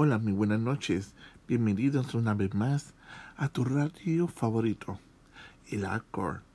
Hola, muy buenas noches. Bienvenidos una vez más a tu radio favorito, el Accord.